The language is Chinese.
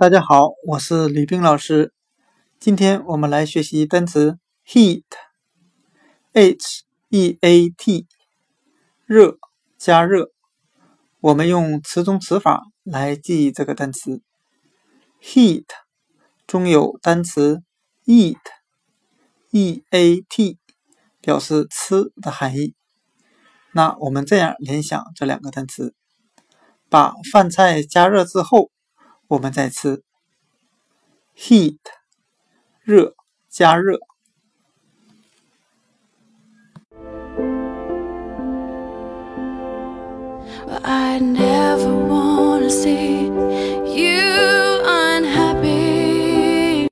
大家好，我是李冰老师。今天我们来学习单词 heat，h e a t，热，加热。我们用词中词法来记忆这个单词 heat，中有单词 eat，e a t，表示吃的含义。那我们这样联想这两个单词：把饭菜加热之后。我们再次，heat，热，加热。I never want